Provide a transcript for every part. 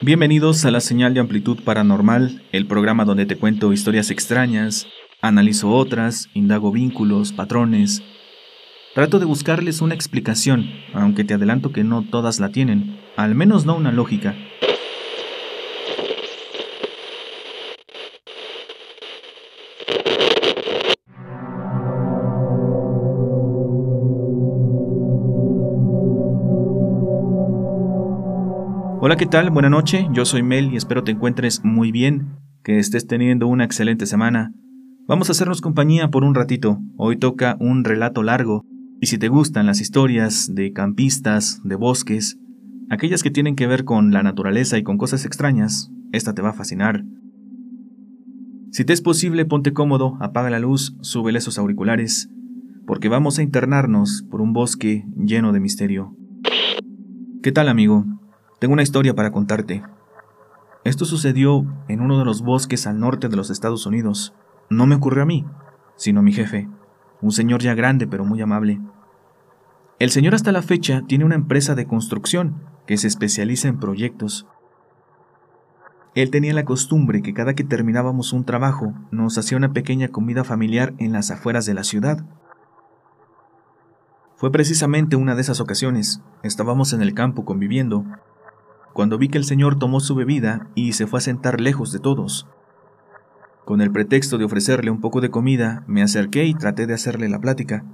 Bienvenidos a la señal de amplitud paranormal, el programa donde te cuento historias extrañas, analizo otras, indago vínculos, patrones. Trato de buscarles una explicación, aunque te adelanto que no todas la tienen, al menos no una lógica. ¿Qué tal? Buenas noches, yo soy Mel y espero te encuentres muy bien, que estés teniendo una excelente semana. Vamos a hacernos compañía por un ratito, hoy toca un relato largo, y si te gustan las historias de campistas, de bosques, aquellas que tienen que ver con la naturaleza y con cosas extrañas, esta te va a fascinar. Si te es posible, ponte cómodo, apaga la luz, súbele esos auriculares, porque vamos a internarnos por un bosque lleno de misterio. ¿Qué tal, amigo? Tengo una historia para contarte. Esto sucedió en uno de los bosques al norte de los Estados Unidos. No me ocurrió a mí, sino a mi jefe, un señor ya grande pero muy amable. El señor hasta la fecha tiene una empresa de construcción que se especializa en proyectos. Él tenía la costumbre que cada que terminábamos un trabajo nos hacía una pequeña comida familiar en las afueras de la ciudad. Fue precisamente una de esas ocasiones. Estábamos en el campo conviviendo cuando vi que el señor tomó su bebida y se fue a sentar lejos de todos. Con el pretexto de ofrecerle un poco de comida, me acerqué y traté de hacerle la plática.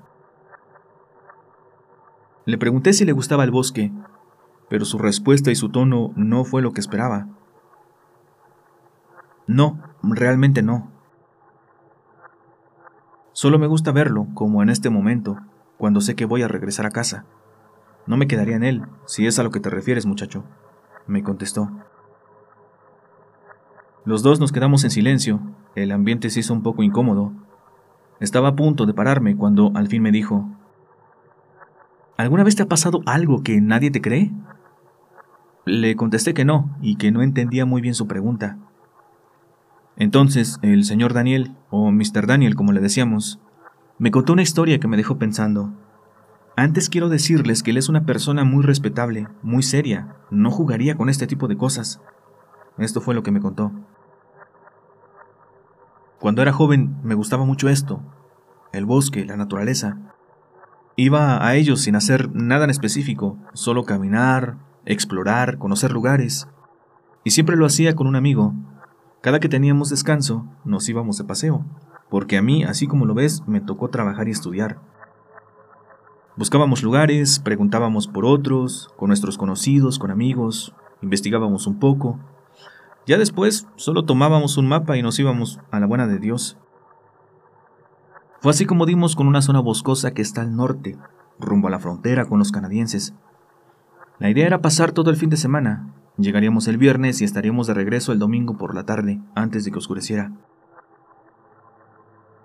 Le pregunté si le gustaba el bosque, pero su respuesta y su tono no fue lo que esperaba. No, realmente no. Solo me gusta verlo, como en este momento, cuando sé que voy a regresar a casa. No me quedaría en él, si es a lo que te refieres, muchacho me contestó. Los dos nos quedamos en silencio, el ambiente se hizo un poco incómodo. Estaba a punto de pararme cuando al fin me dijo, ¿Alguna vez te ha pasado algo que nadie te cree? Le contesté que no y que no entendía muy bien su pregunta. Entonces, el señor Daniel, o Mr. Daniel como le decíamos, me contó una historia que me dejó pensando. Antes quiero decirles que él es una persona muy respetable, muy seria, no jugaría con este tipo de cosas. Esto fue lo que me contó. Cuando era joven me gustaba mucho esto, el bosque, la naturaleza. Iba a ellos sin hacer nada en específico, solo caminar, explorar, conocer lugares. Y siempre lo hacía con un amigo. Cada que teníamos descanso, nos íbamos de paseo, porque a mí, así como lo ves, me tocó trabajar y estudiar. Buscábamos lugares, preguntábamos por otros, con nuestros conocidos, con amigos, investigábamos un poco. Ya después solo tomábamos un mapa y nos íbamos a la buena de Dios. Fue así como dimos con una zona boscosa que está al norte, rumbo a la frontera con los canadienses. La idea era pasar todo el fin de semana. Llegaríamos el viernes y estaríamos de regreso el domingo por la tarde, antes de que oscureciera.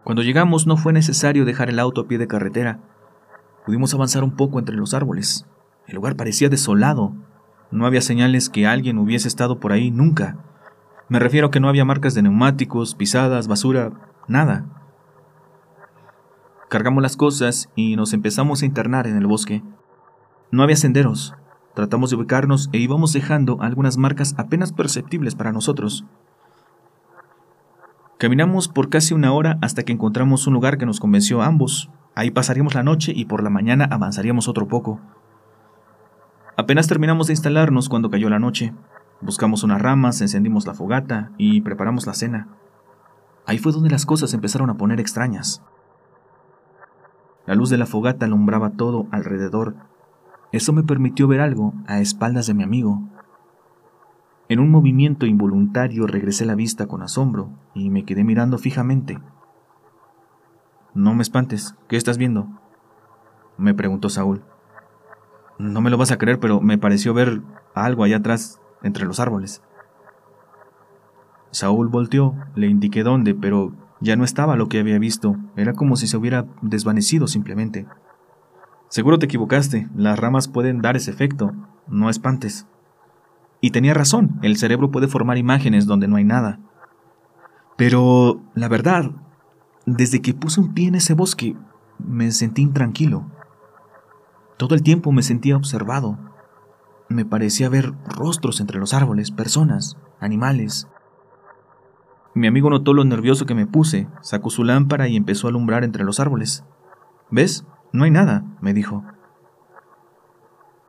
Cuando llegamos no fue necesario dejar el auto a pie de carretera, Pudimos avanzar un poco entre los árboles. El lugar parecía desolado. No había señales que alguien hubiese estado por ahí nunca. Me refiero a que no había marcas de neumáticos, pisadas, basura, nada. Cargamos las cosas y nos empezamos a internar en el bosque. No había senderos. Tratamos de ubicarnos e íbamos dejando algunas marcas apenas perceptibles para nosotros. Caminamos por casi una hora hasta que encontramos un lugar que nos convenció a ambos. Ahí pasaríamos la noche y por la mañana avanzaríamos otro poco. Apenas terminamos de instalarnos cuando cayó la noche. Buscamos unas ramas, encendimos la fogata y preparamos la cena. Ahí fue donde las cosas empezaron a poner extrañas. La luz de la fogata alumbraba todo alrededor. Eso me permitió ver algo a espaldas de mi amigo. En un movimiento involuntario regresé la vista con asombro y me quedé mirando fijamente. No me espantes, ¿qué estás viendo? me preguntó Saúl. No me lo vas a creer, pero me pareció ver algo allá atrás, entre los árboles. Saúl volteó, le indiqué dónde, pero ya no estaba lo que había visto, era como si se hubiera desvanecido simplemente. Seguro te equivocaste, las ramas pueden dar ese efecto, no espantes. Y tenía razón, el cerebro puede formar imágenes donde no hay nada. Pero, la verdad, desde que puse un pie en ese bosque, me sentí intranquilo. Todo el tiempo me sentía observado. me parecía ver rostros entre los árboles, personas, animales. Mi amigo notó lo nervioso que me puse, sacó su lámpara y empezó a alumbrar entre los árboles. ¿Ves? No hay nada, me dijo.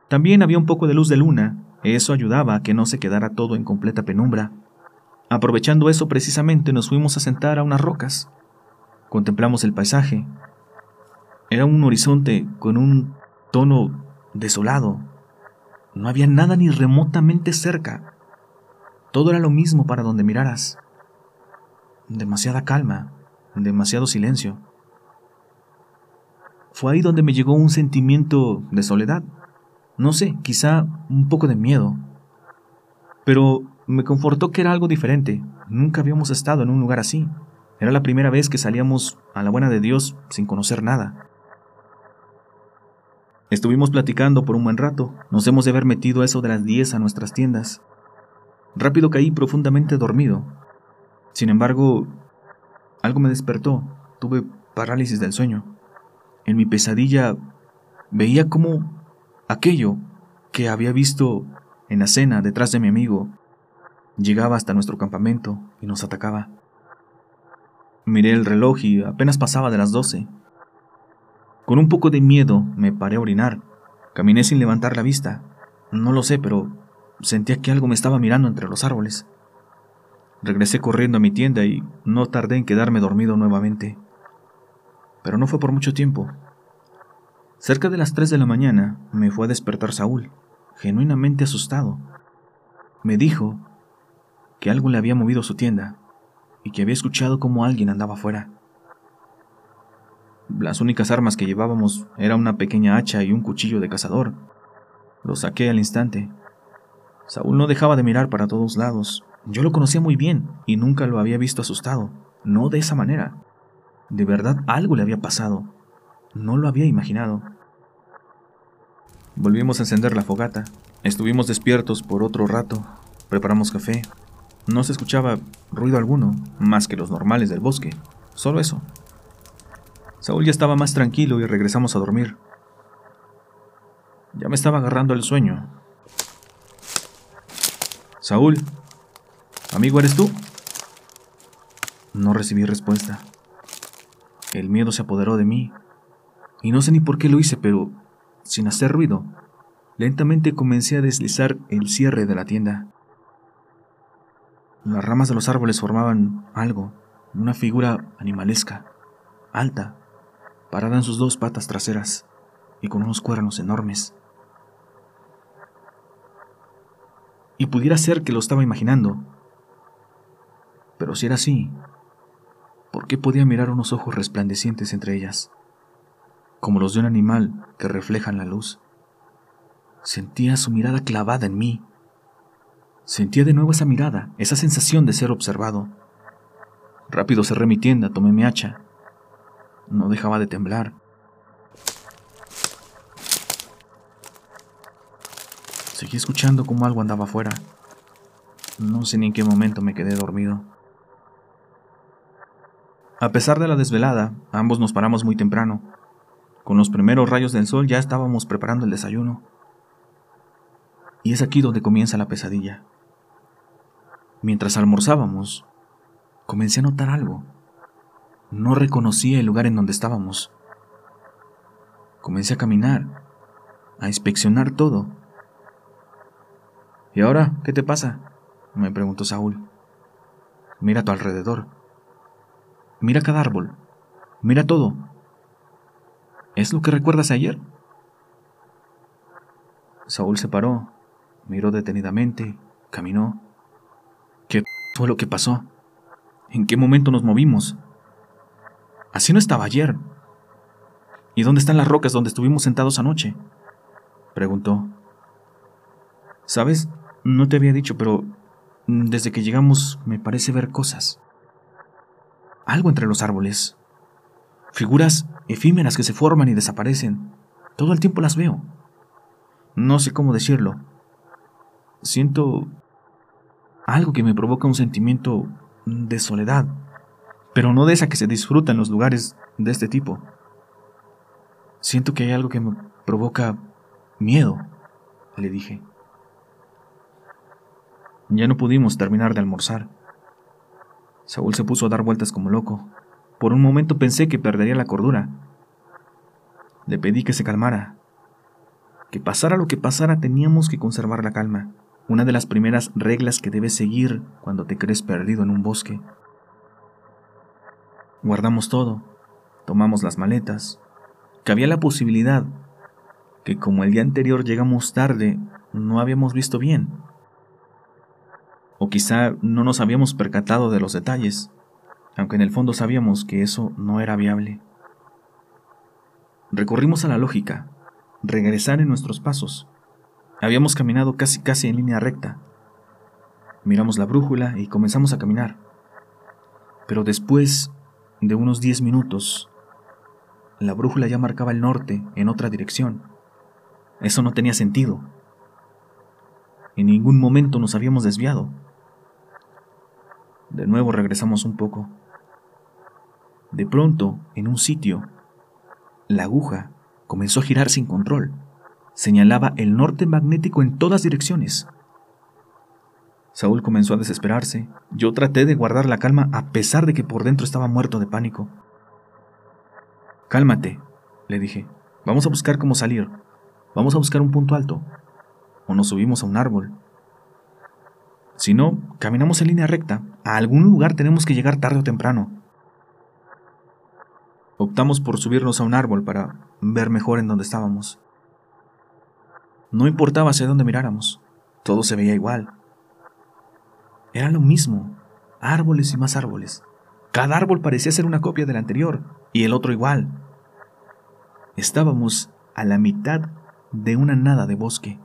También había un poco de luz de luna, eso ayudaba a que no se quedara todo en completa penumbra. Aprovechando eso precisamente nos fuimos a sentar a unas rocas. Contemplamos el paisaje. Era un horizonte con un tono desolado. No había nada ni remotamente cerca. Todo era lo mismo para donde miraras. Demasiada calma, demasiado silencio. Fue ahí donde me llegó un sentimiento de soledad. No sé, quizá un poco de miedo. Pero me confortó que era algo diferente. Nunca habíamos estado en un lugar así. Era la primera vez que salíamos a la buena de Dios sin conocer nada. Estuvimos platicando por un buen rato. Nos hemos de haber metido a eso de las 10 a nuestras tiendas. Rápido caí profundamente dormido. Sin embargo, algo me despertó. Tuve parálisis del sueño. En mi pesadilla veía como aquello que había visto en la cena detrás de mi amigo llegaba hasta nuestro campamento y nos atacaba. Miré el reloj y apenas pasaba de las doce. Con un poco de miedo me paré a orinar. Caminé sin levantar la vista. No lo sé, pero sentía que algo me estaba mirando entre los árboles. Regresé corriendo a mi tienda y no tardé en quedarme dormido nuevamente. Pero no fue por mucho tiempo. Cerca de las tres de la mañana me fue a despertar Saúl, genuinamente asustado. Me dijo que algo le había movido su tienda y que había escuchado cómo alguien andaba afuera. Las únicas armas que llevábamos era una pequeña hacha y un cuchillo de cazador. Lo saqué al instante. Saúl no dejaba de mirar para todos lados. Yo lo conocía muy bien y nunca lo había visto asustado. No de esa manera. De verdad algo le había pasado. No lo había imaginado. Volvimos a encender la fogata. Estuvimos despiertos por otro rato. Preparamos café. No se escuchaba ruido alguno, más que los normales del bosque. Solo eso. Saúl ya estaba más tranquilo y regresamos a dormir. Ya me estaba agarrando el sueño. Saúl, amigo, ¿eres tú? No recibí respuesta. El miedo se apoderó de mí. Y no sé ni por qué lo hice, pero, sin hacer ruido, lentamente comencé a deslizar el cierre de la tienda. Las ramas de los árboles formaban algo, una figura animalesca, alta, parada en sus dos patas traseras y con unos cuernos enormes. Y pudiera ser que lo estaba imaginando. Pero si era así, ¿por qué podía mirar unos ojos resplandecientes entre ellas? Como los de un animal que reflejan la luz. Sentía su mirada clavada en mí. Sentía de nuevo esa mirada, esa sensación de ser observado. Rápido cerré mi tienda, tomé mi hacha no dejaba de temblar. Seguí escuchando cómo algo andaba afuera. No sé ni en qué momento me quedé dormido. A pesar de la desvelada, ambos nos paramos muy temprano. Con los primeros rayos del sol ya estábamos preparando el desayuno. Y es aquí donde comienza la pesadilla. Mientras almorzábamos, comencé a notar algo. No reconocía el lugar en donde estábamos. Comencé a caminar, a inspeccionar todo. ¿Y ahora qué te pasa? me preguntó Saúl. Mira a tu alrededor. Mira cada árbol. Mira todo. ¿Es lo que recuerdas ayer? Saúl se paró, miró detenidamente, caminó. ¿Qué fue lo que pasó? ¿En qué momento nos movimos? Así no estaba ayer. ¿Y dónde están las rocas donde estuvimos sentados anoche? Preguntó. ¿Sabes? No te había dicho, pero desde que llegamos me parece ver cosas. Algo entre los árboles. Figuras efímeras que se forman y desaparecen. Todo el tiempo las veo. No sé cómo decirlo. Siento algo que me provoca un sentimiento de soledad, pero no de esa que se disfruta en los lugares de este tipo. Siento que hay algo que me provoca miedo, le dije. Ya no pudimos terminar de almorzar. Saúl se puso a dar vueltas como loco. Por un momento pensé que perdería la cordura. Le pedí que se calmara. Que pasara lo que pasara teníamos que conservar la calma, una de las primeras reglas que debes seguir cuando te crees perdido en un bosque. Guardamos todo, tomamos las maletas, que había la posibilidad que como el día anterior llegamos tarde, no habíamos visto bien. O quizá no nos habíamos percatado de los detalles, aunque en el fondo sabíamos que eso no era viable. Recurrimos a la lógica, regresar en nuestros pasos. Habíamos caminado casi casi en línea recta. Miramos la brújula y comenzamos a caminar. Pero después de unos diez minutos, la brújula ya marcaba el norte en otra dirección. Eso no tenía sentido. En ningún momento nos habíamos desviado. De nuevo regresamos un poco. De pronto, en un sitio, la aguja comenzó a girar sin control. Señalaba el norte magnético en todas direcciones. Saúl comenzó a desesperarse. Yo traté de guardar la calma a pesar de que por dentro estaba muerto de pánico. Cálmate, le dije. Vamos a buscar cómo salir. Vamos a buscar un punto alto. O nos subimos a un árbol. Si no, caminamos en línea recta. A algún lugar tenemos que llegar tarde o temprano. Optamos por subirnos a un árbol para ver mejor en dónde estábamos. No importaba hacia dónde miráramos, todo se veía igual. Era lo mismo, árboles y más árboles. Cada árbol parecía ser una copia del anterior y el otro igual. Estábamos a la mitad de una nada de bosque.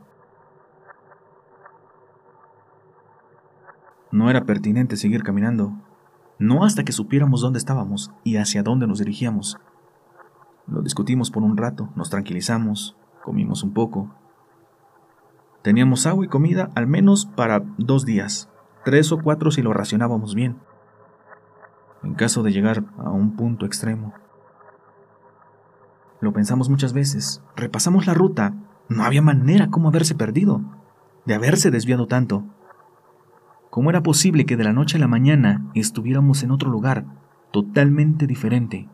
No era pertinente seguir caminando, no hasta que supiéramos dónde estábamos y hacia dónde nos dirigíamos. Lo discutimos por un rato, nos tranquilizamos, comimos un poco. Teníamos agua y comida al menos para dos días, tres o cuatro si lo racionábamos bien, en caso de llegar a un punto extremo. Lo pensamos muchas veces, repasamos la ruta, no había manera como haberse perdido, de haberse desviado tanto. ¿Cómo era posible que de la noche a la mañana estuviéramos en otro lugar, totalmente diferente?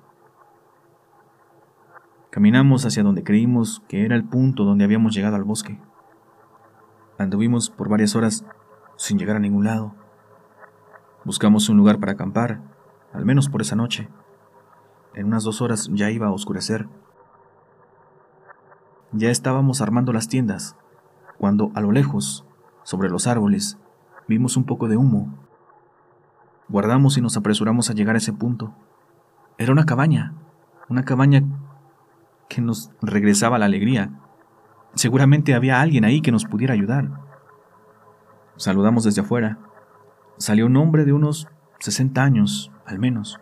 Caminamos hacia donde creímos que era el punto donde habíamos llegado al bosque. Anduvimos por varias horas sin llegar a ningún lado. Buscamos un lugar para acampar, al menos por esa noche. En unas dos horas ya iba a oscurecer. Ya estábamos armando las tiendas, cuando a lo lejos, sobre los árboles, vimos un poco de humo. Guardamos y nos apresuramos a llegar a ese punto. Era una cabaña, una cabaña que nos regresaba la alegría. Seguramente había alguien ahí que nos pudiera ayudar. Saludamos desde afuera. Salió un hombre de unos 60 años, al menos,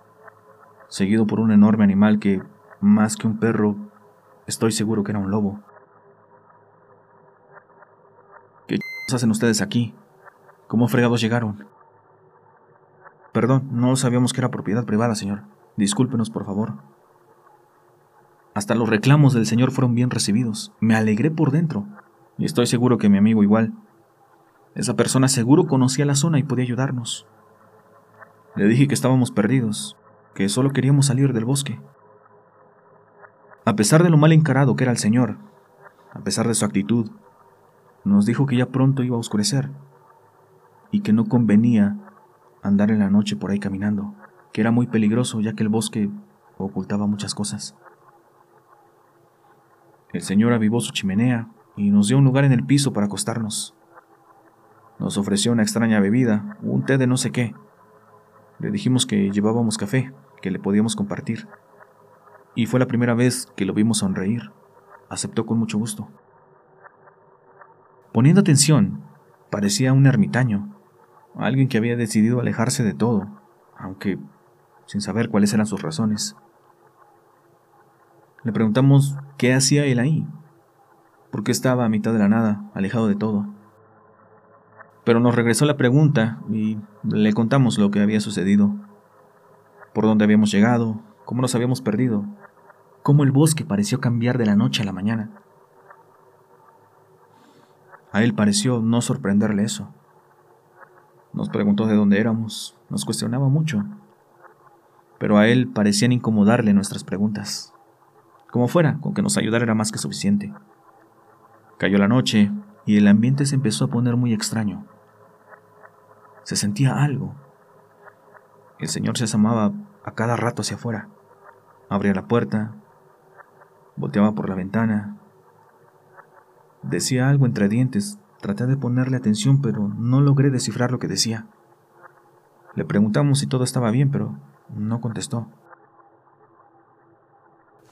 seguido por un enorme animal que, más que un perro, estoy seguro que era un lobo. ¿Qué hacen ustedes aquí? ¿Cómo fregados llegaron? Perdón, no sabíamos que era propiedad privada, señor. Discúlpenos, por favor. Hasta los reclamos del señor fueron bien recibidos. Me alegré por dentro. Y estoy seguro que mi amigo igual. Esa persona seguro conocía la zona y podía ayudarnos. Le dije que estábamos perdidos, que solo queríamos salir del bosque. A pesar de lo mal encarado que era el señor, a pesar de su actitud, nos dijo que ya pronto iba a oscurecer y que no convenía andar en la noche por ahí caminando, que era muy peligroso ya que el bosque ocultaba muchas cosas. El señor avivó su chimenea y nos dio un lugar en el piso para acostarnos. Nos ofreció una extraña bebida, un té de no sé qué. Le dijimos que llevábamos café, que le podíamos compartir. Y fue la primera vez que lo vimos sonreír. Aceptó con mucho gusto. Poniendo atención, parecía un ermitaño, alguien que había decidido alejarse de todo, aunque sin saber cuáles eran sus razones. Le preguntamos qué hacía él ahí, por qué estaba a mitad de la nada, alejado de todo. Pero nos regresó la pregunta y le contamos lo que había sucedido, por dónde habíamos llegado, cómo nos habíamos perdido, cómo el bosque pareció cambiar de la noche a la mañana. A él pareció no sorprenderle eso. Nos preguntó de dónde éramos, nos cuestionaba mucho, pero a él parecían incomodarle nuestras preguntas. Como fuera, con que nos ayudara era más que suficiente. Cayó la noche y el ambiente se empezó a poner muy extraño. Se sentía algo. El señor se asomaba a cada rato hacia afuera. Abría la puerta, volteaba por la ventana. Decía algo entre dientes. Traté de ponerle atención, pero no logré descifrar lo que decía. Le preguntamos si todo estaba bien, pero no contestó.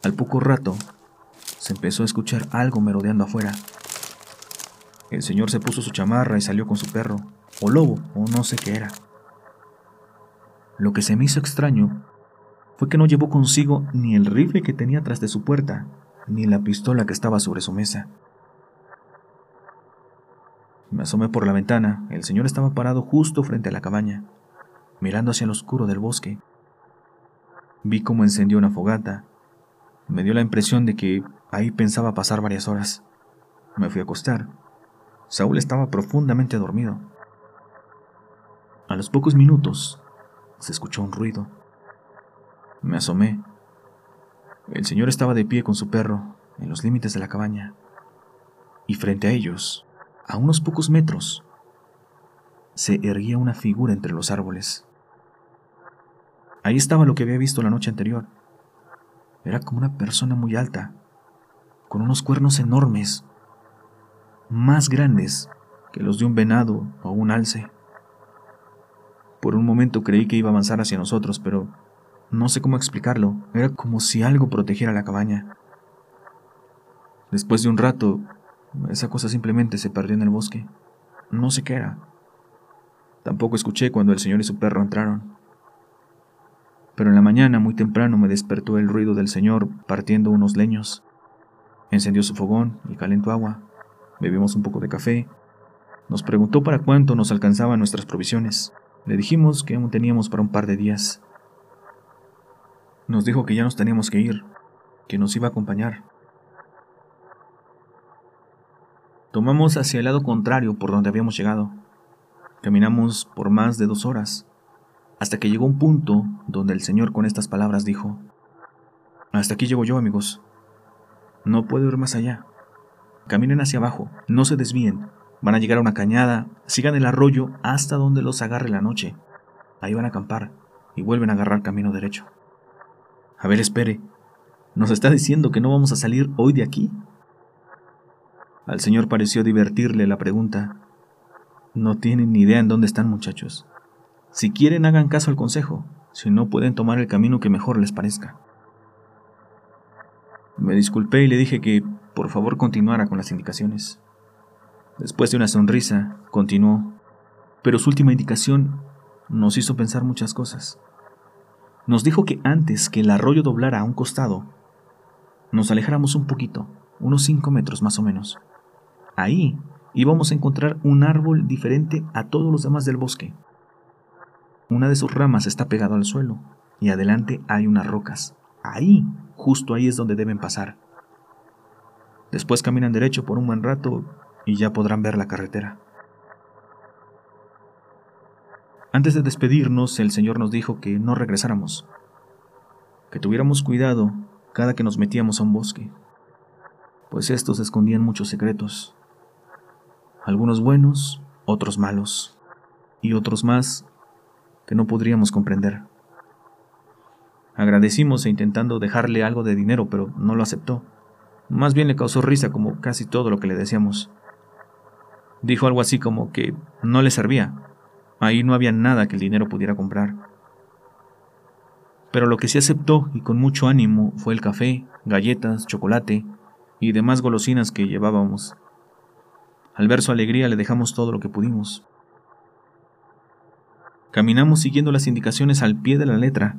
Al poco rato, se empezó a escuchar algo merodeando afuera. El señor se puso su chamarra y salió con su perro, o lobo, o no sé qué era. Lo que se me hizo extraño fue que no llevó consigo ni el rifle que tenía tras de su puerta, ni la pistola que estaba sobre su mesa. Me asomé por la ventana. El señor estaba parado justo frente a la cabaña, mirando hacia el oscuro del bosque. Vi cómo encendió una fogata. Me dio la impresión de que ahí pensaba pasar varias horas. Me fui a acostar. Saúl estaba profundamente dormido. A los pocos minutos se escuchó un ruido. Me asomé. El señor estaba de pie con su perro en los límites de la cabaña. Y frente a ellos, a unos pocos metros, se erguía una figura entre los árboles. Ahí estaba lo que había visto la noche anterior. Era como una persona muy alta, con unos cuernos enormes, más grandes que los de un venado o un alce. Por un momento creí que iba a avanzar hacia nosotros, pero no sé cómo explicarlo. Era como si algo protegiera la cabaña. Después de un rato, esa cosa simplemente se perdió en el bosque. No sé qué era. Tampoco escuché cuando el señor y su perro entraron. Pero en la mañana, muy temprano, me despertó el ruido del señor partiendo unos leños. Encendió su fogón y calentó agua. Bebimos un poco de café. Nos preguntó para cuánto nos alcanzaban nuestras provisiones. Le dijimos que aún teníamos para un par de días. Nos dijo que ya nos teníamos que ir, que nos iba a acompañar. Tomamos hacia el lado contrario por donde habíamos llegado. Caminamos por más de dos horas, hasta que llegó un punto donde el Señor con estas palabras dijo, Hasta aquí llego yo, amigos. No puedo ir más allá. Caminen hacia abajo, no se desvíen. Van a llegar a una cañada, sigan el arroyo hasta donde los agarre la noche. Ahí van a acampar y vuelven a agarrar camino derecho. A ver, espere. ¿Nos está diciendo que no vamos a salir hoy de aquí? Al señor pareció divertirle la pregunta. No tienen ni idea en dónde están, muchachos. Si quieren, hagan caso al consejo. Si no, pueden tomar el camino que mejor les parezca. Me disculpé y le dije que por favor continuara con las indicaciones. Después de una sonrisa, continuó, pero su última indicación nos hizo pensar muchas cosas. Nos dijo que antes que el arroyo doblara a un costado, nos alejáramos un poquito, unos cinco metros más o menos. Ahí íbamos a encontrar un árbol diferente a todos los demás del bosque. Una de sus ramas está pegado al suelo y adelante hay unas rocas. Ahí, justo ahí es donde deben pasar. Después caminan derecho por un buen rato y ya podrán ver la carretera. Antes de despedirnos, el Señor nos dijo que no regresáramos, que tuviéramos cuidado cada que nos metíamos a un bosque, pues estos escondían muchos secretos, algunos buenos, otros malos, y otros más que no podríamos comprender. Agradecimos e intentando dejarle algo de dinero, pero no lo aceptó. Más bien le causó risa como casi todo lo que le decíamos. Dijo algo así como que no le servía, Ahí no había nada que el dinero pudiera comprar. Pero lo que sí aceptó y con mucho ánimo fue el café, galletas, chocolate y demás golosinas que llevábamos. Al ver su alegría le dejamos todo lo que pudimos. Caminamos siguiendo las indicaciones al pie de la letra.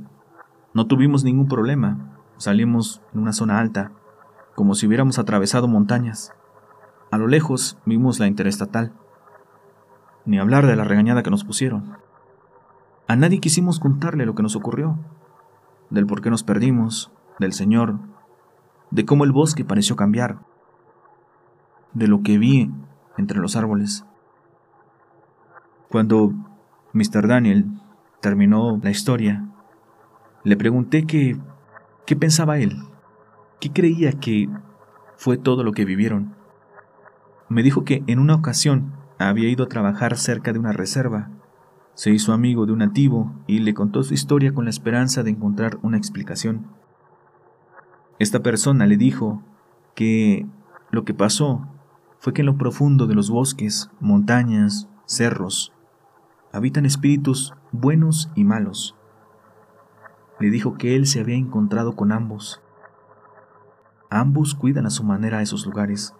No tuvimos ningún problema. Salimos en una zona alta, como si hubiéramos atravesado montañas. A lo lejos vimos la interestatal ni hablar de la regañada que nos pusieron. A nadie quisimos contarle lo que nos ocurrió, del por qué nos perdimos, del Señor, de cómo el bosque pareció cambiar, de lo que vi entre los árboles. Cuando Mr. Daniel terminó la historia, le pregunté que, qué pensaba él, qué creía que fue todo lo que vivieron. Me dijo que en una ocasión había ido a trabajar cerca de una reserva. Se hizo amigo de un nativo y le contó su historia con la esperanza de encontrar una explicación. Esta persona le dijo que lo que pasó fue que en lo profundo de los bosques, montañas, cerros, habitan espíritus buenos y malos. Le dijo que él se había encontrado con ambos. Ambos cuidan a su manera esos lugares.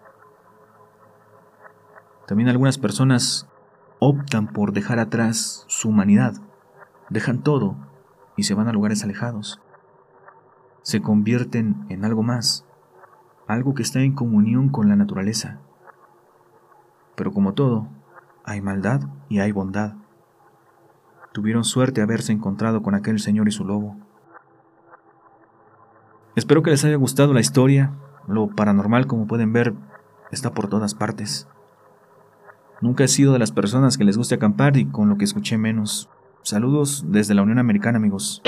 También algunas personas optan por dejar atrás su humanidad, dejan todo y se van a lugares alejados. Se convierten en algo más, algo que está en comunión con la naturaleza. Pero como todo, hay maldad y hay bondad. Tuvieron suerte haberse encontrado con aquel señor y su lobo. Espero que les haya gustado la historia. Lo paranormal, como pueden ver, está por todas partes. Nunca he sido de las personas que les guste acampar y con lo que escuché menos. Saludos desde la Unión Americana, amigos.